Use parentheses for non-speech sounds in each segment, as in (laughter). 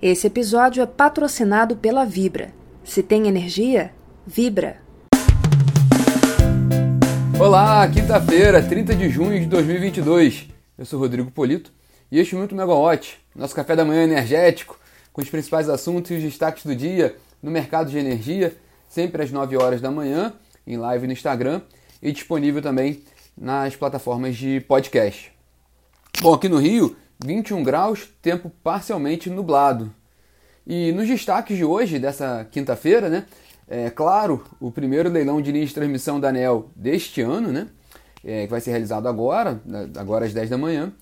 Esse episódio é patrocinado pela Vibra. Se tem energia, vibra. Olá, quinta-feira, 30 de junho de 2022. Eu sou Rodrigo Polito e este é o Minuto Megawatt, nosso café da manhã energético, com os principais assuntos e os destaques do dia no mercado de energia, sempre às 9 horas da manhã, em live no Instagram e disponível também nas plataformas de podcast. Bom, aqui no Rio, 21 graus, tempo parcialmente nublado. E nos destaques de hoje, dessa quinta-feira, né? É claro, o primeiro leilão de linha de transmissão da ANEL deste ano, né? É, que vai ser realizado agora, agora às 10 da manhã.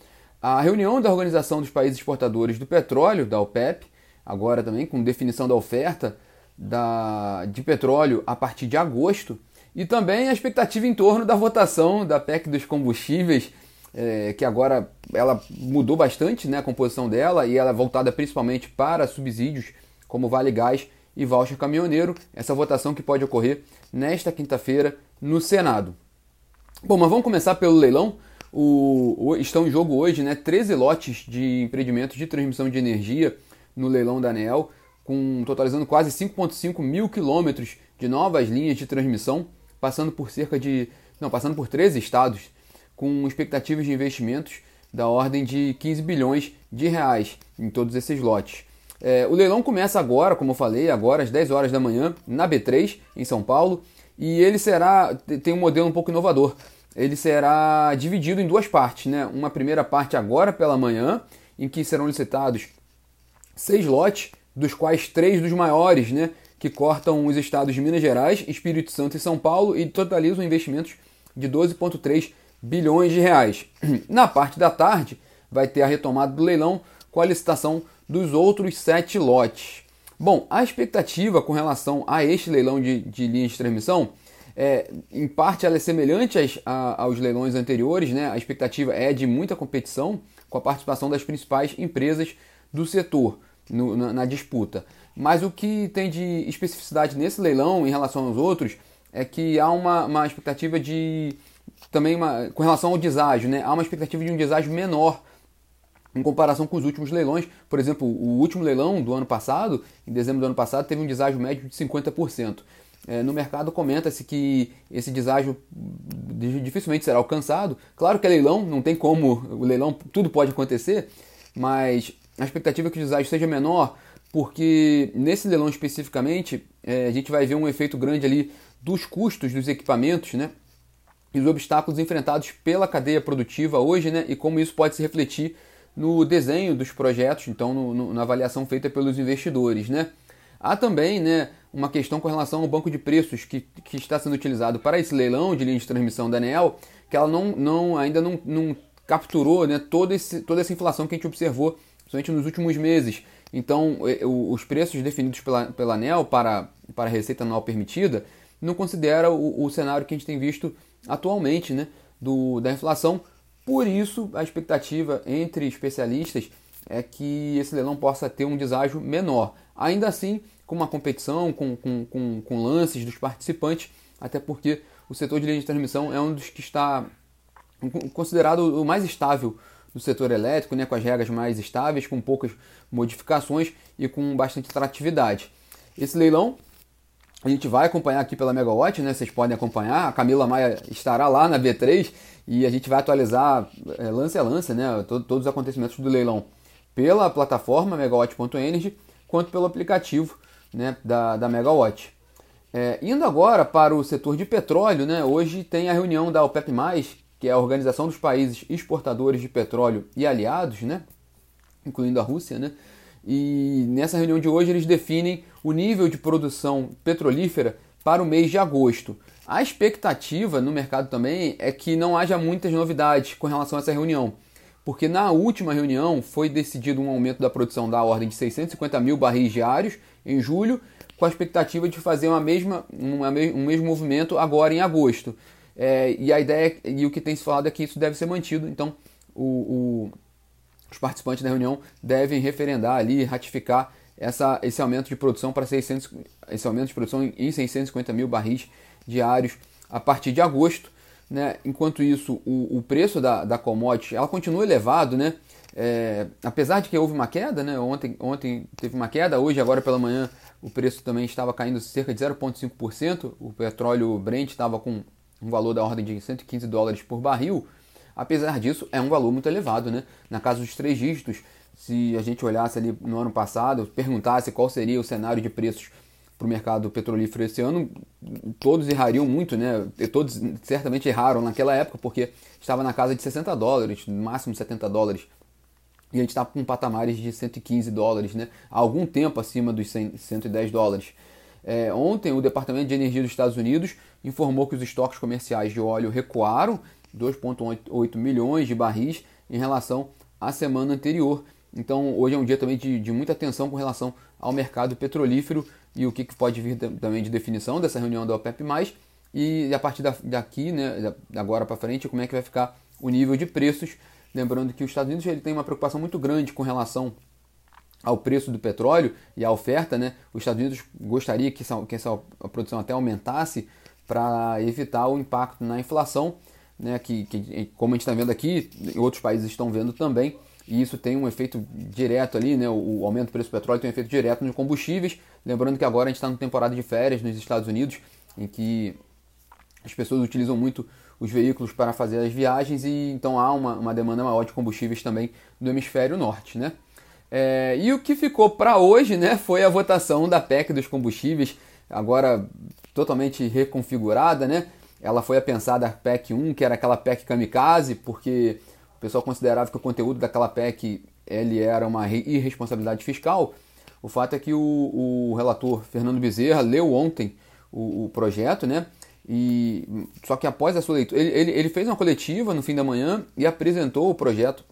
A reunião da Organização dos Países Exportadores do Petróleo, da OPEP, agora também com definição da oferta da, de petróleo a partir de agosto. E também a expectativa em torno da votação da PEC dos combustíveis, é, que agora ela mudou bastante né, a composição dela e ela é voltada principalmente para subsídios como Vale Gás e voucher caminhoneiro. Essa votação que pode ocorrer nesta quinta-feira no Senado. Bom, mas vamos começar pelo leilão. O, o, estão em jogo hoje né, 13 lotes de empreendimentos de transmissão de energia no leilão da ANEL, com, totalizando quase 5,5 mil quilômetros de novas linhas de transmissão, passando por cerca de. Não, passando por 13 estados com expectativas de investimentos da ordem de 15 bilhões de reais em todos esses lotes. É, o leilão começa agora, como eu falei, agora às 10 horas da manhã, na B3, em São Paulo, e ele será, tem um modelo um pouco inovador, ele será dividido em duas partes, né? Uma primeira parte agora pela manhã, em que serão licitados seis lotes, dos quais três dos maiores, né? Que cortam os estados de Minas Gerais, Espírito Santo e São Paulo e totalizam investimentos de 12,3 bilhões de reais. (clears throat) Na parte da tarde, vai ter a retomada do leilão com a licitação dos outros sete lotes. Bom, a expectativa com relação a este leilão de, de linhas de transmissão, é, em parte ela é semelhante às, a, aos leilões anteriores, né? a expectativa é de muita competição com a participação das principais empresas do setor no, na, na disputa. Mas o que tem de especificidade nesse leilão em relação aos outros é que há uma, uma expectativa de também uma, com relação ao deságio, né? há uma expectativa de um deságio menor em comparação com os últimos leilões. Por exemplo, o último leilão do ano passado, em dezembro do ano passado, teve um deságio médio de 50%. É, no mercado comenta-se que esse deságio dificilmente será alcançado. Claro que é leilão, não tem como, o leilão tudo pode acontecer, mas a expectativa é que o deságio seja menor, porque nesse leilão especificamente é, a gente vai ver um efeito grande ali dos custos dos equipamentos, né? E os obstáculos enfrentados pela cadeia produtiva hoje, né, e como isso pode se refletir no desenho dos projetos, então no, no, na avaliação feita pelos investidores, né. Há também, né, uma questão com relação ao banco de preços que, que está sendo utilizado para esse leilão de linha de transmissão da ANEL, que ela não, não ainda não, não capturou, né, todo esse, toda essa inflação que a gente observou, principalmente nos últimos meses. Então, os preços definidos pela, pela ANEL para, para a receita anual permitida não considera o, o cenário que a gente tem visto atualmente né, do, da inflação. Por isso, a expectativa entre especialistas é que esse leilão possa ter um deságio menor. Ainda assim, com uma competição, com, com, com, com lances dos participantes, até porque o setor de linha de transmissão é um dos que está considerado o mais estável do setor elétrico, né, com as regras mais estáveis, com poucas modificações e com bastante atratividade. Esse leilão a gente vai acompanhar aqui pela Megawatt, né? Vocês podem acompanhar. A Camila Maia estará lá na B3 e a gente vai atualizar é, lance a lance, né? Todo, todos os acontecimentos do leilão pela plataforma megawatt.energy quanto pelo aplicativo né, da, da Megawatt. É, indo agora para o setor de petróleo, né? Hoje tem a reunião da OPEP+, que é a Organização dos Países Exportadores de Petróleo e Aliados, né? Incluindo a Rússia, né? E nessa reunião de hoje eles definem o nível de produção petrolífera para o mês de agosto. A expectativa no mercado também é que não haja muitas novidades com relação a essa reunião, porque na última reunião foi decidido um aumento da produção da ordem de 650 mil barris diários em julho, com a expectativa de fazer uma mesma, uma, um mesmo movimento agora em agosto. É, e a ideia e o que tem se falado é que isso deve ser mantido. Então, o, o os participantes da reunião devem referendar ali, ratificar essa, esse aumento de produção para 600, esse aumento de produção em 650 mil barris diários a partir de agosto. Né? Enquanto isso, o, o preço da, da commodity ela continua elevado, né? É, apesar de que houve uma queda, né? ontem, ontem teve uma queda, hoje, agora pela manhã, o preço também estava caindo cerca de 0,5%. O petróleo Brent estava com um valor da ordem de 115 dólares por barril. Apesar disso, é um valor muito elevado, né? Na casa dos três dígitos, se a gente olhasse ali no ano passado, perguntasse qual seria o cenário de preços para o mercado petrolífero esse ano, todos errariam muito, né? E todos certamente erraram naquela época, porque estava na casa de 60 dólares, no máximo 70 dólares e a gente está com patamares de 115 dólares, né? há algum tempo acima dos 100, 110 dólares. É, ontem, o Departamento de Energia dos Estados Unidos informou que os estoques comerciais de óleo recuaram 2,8 milhões de barris em relação à semana anterior. Então, hoje é um dia também de, de muita atenção com relação ao mercado petrolífero e o que, que pode vir também de definição dessa reunião da OPEP+, e a partir daqui, né, agora para frente, como é que vai ficar o nível de preços Lembrando que os Estados Unidos ele tem uma preocupação muito grande com relação ao preço do petróleo e à oferta, né? Os Estados Unidos gostaria que essa, que essa produção até aumentasse para evitar o impacto na inflação, né? Que, que como a gente está vendo aqui, outros países estão vendo também, e isso tem um efeito direto ali, né? O, aumento do preço do petróleo tem um efeito direto nos combustíveis. Lembrando que agora a gente está na temporada de férias nos Estados Unidos, em que as pessoas utilizam muito os veículos para fazer as viagens e então há uma, uma demanda maior de combustíveis também no hemisfério norte, né? É, e o que ficou para hoje, né, foi a votação da PEC dos combustíveis, agora totalmente reconfigurada, né? Ela foi a pensada PEC 1, que era aquela PEC kamikaze, porque o pessoal considerava que o conteúdo daquela PEC ele era uma irresponsabilidade fiscal. O fato é que o, o relator Fernando Bezerra leu ontem o, o projeto, né? E só que após a sua leitura, ele, ele, ele fez uma coletiva no fim da manhã e apresentou o projeto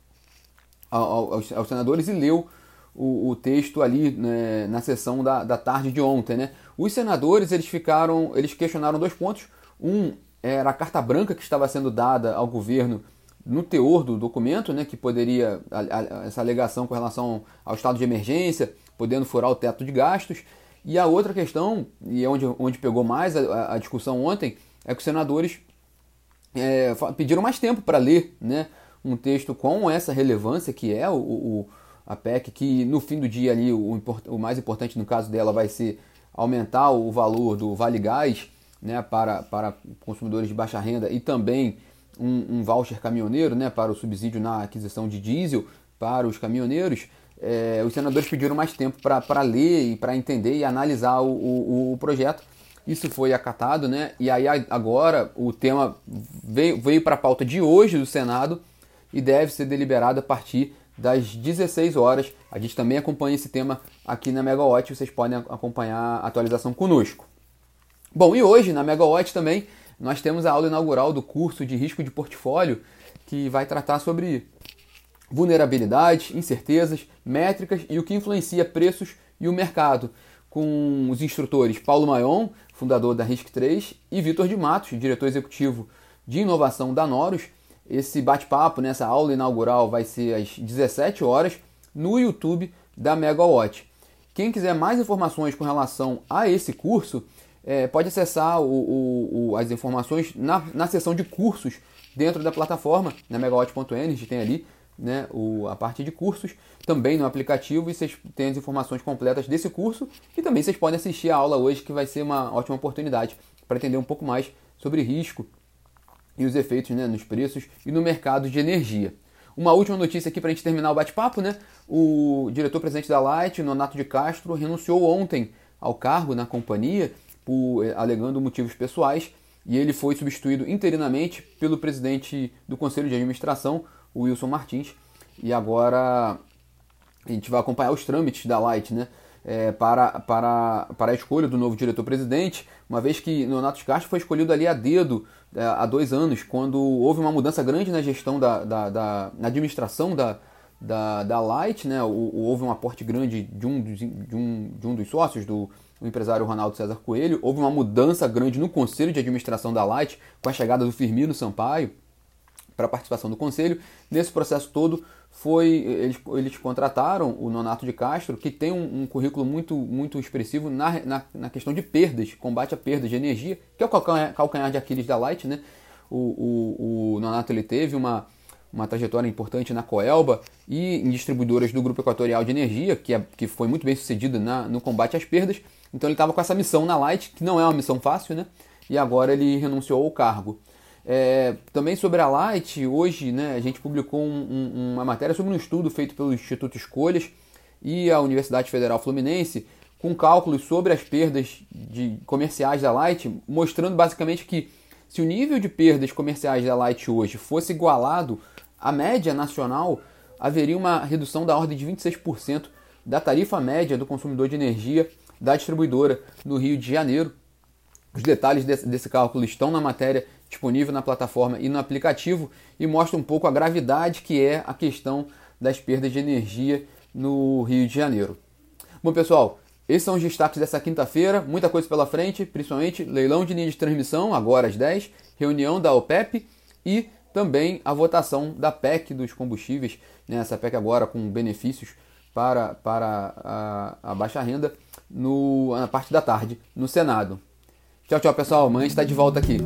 aos, aos senadores e leu o, o texto ali né, na sessão da, da tarde de ontem, né? Os senadores eles ficaram, eles questionaram dois pontos. Um era a carta branca que estava sendo dada ao governo no teor do documento, né, que poderia a, a, essa alegação com relação ao estado de emergência, podendo furar o teto de gastos. E a outra questão, e é onde, onde pegou mais a, a discussão ontem, é que os senadores é, pediram mais tempo para ler né, um texto com essa relevância que é o, o, a PEC, que no fim do dia ali o, o, mais importante no caso dela vai ser aumentar o valor do Vale Gás né, para, para consumidores de baixa renda e também um, um voucher caminhoneiro né, para o subsídio na aquisição de diesel para os caminhoneiros é, os senadores pediram mais tempo para ler e para entender e analisar o, o, o, projeto. Isso foi acatado, né? E aí agora o tema veio, veio para a pauta de hoje do Senado e deve ser deliberado a partir das 16 horas. A gente também acompanha esse tema aqui na Megawatt, vocês podem acompanhar a atualização conosco. Bom, e hoje na Megawatt também nós temos a aula inaugural do curso de risco de portfólio que vai tratar sobre vulnerabilidades, incertezas, métricas e o que influencia preços e o mercado, com os instrutores Paulo Maion, fundador da Risk3, e Vitor de Matos, diretor executivo de inovação da Noros. Esse bate-papo nessa aula inaugural vai ser às 17 horas no YouTube da Megawatt. Quem quiser mais informações com relação a esse curso, é, pode acessar o, o, o, as informações na, na seção de cursos dentro da plataforma, na megawatt.energy, tem ali né, o, a parte de cursos, também no aplicativo, e vocês têm as informações completas desse curso. E também vocês podem assistir a aula hoje, que vai ser uma ótima oportunidade para entender um pouco mais sobre risco e os efeitos né, nos preços e no mercado de energia. Uma última notícia aqui para a gente terminar o bate-papo, né? O diretor-presidente da Light, Nonato de Castro, renunciou ontem ao cargo na companhia, por, eh, alegando motivos pessoais, e ele foi substituído interinamente pelo presidente do Conselho de Administração, o Wilson Martins. E agora a gente vai acompanhar os trâmites da Light, né? É, para, para, para a escolha do novo diretor-presidente, uma vez que Leonardo Castro foi escolhido ali a dedo é, há dois anos, quando houve uma mudança grande na gestão da, da, da na administração da, da, da Light, né? houve um aporte grande de um, de um, de um dos sócios, do empresário Ronaldo César Coelho, houve uma mudança grande no conselho de administração da Light, com a chegada do Firmino Sampaio, para participação do conselho. Nesse processo todo, foi eles, eles contrataram o Nonato de Castro, que tem um, um currículo muito, muito expressivo na, na, na, questão de perdas, combate a perdas de energia, que é o calcanhar, calcanhar de Aquiles da Light. Né? O, o, o Nonato ele teve uma, uma trajetória importante na Coelba e em distribuidoras do Grupo Equatorial de Energia, que, é, que foi muito bem sucedido na, no combate às perdas. Então ele estava com essa missão na Light, que não é uma missão fácil, né? E agora ele renunciou ao cargo. É, também sobre a Light, hoje né, a gente publicou um, um, uma matéria sobre um estudo feito pelo Instituto Escolhas e a Universidade Federal Fluminense, com cálculos sobre as perdas de comerciais da Light, mostrando basicamente que se o nível de perdas comerciais da Light hoje fosse igualado à média nacional, haveria uma redução da ordem de 26% da tarifa média do consumidor de energia da distribuidora no Rio de Janeiro. Os detalhes desse, desse cálculo estão na matéria disponível na plataforma e no aplicativo e mostra um pouco a gravidade que é a questão das perdas de energia no Rio de Janeiro. Bom, pessoal, esses são os destaques dessa quinta-feira, muita coisa pela frente, principalmente leilão de linha de transmissão, agora às 10, reunião da OPEP e também a votação da PEC dos combustíveis, né, essa PEC agora com benefícios para, para a, a baixa renda, no, na parte da tarde, no Senado. Tchau, tchau, pessoal. Amanhã está de volta aqui.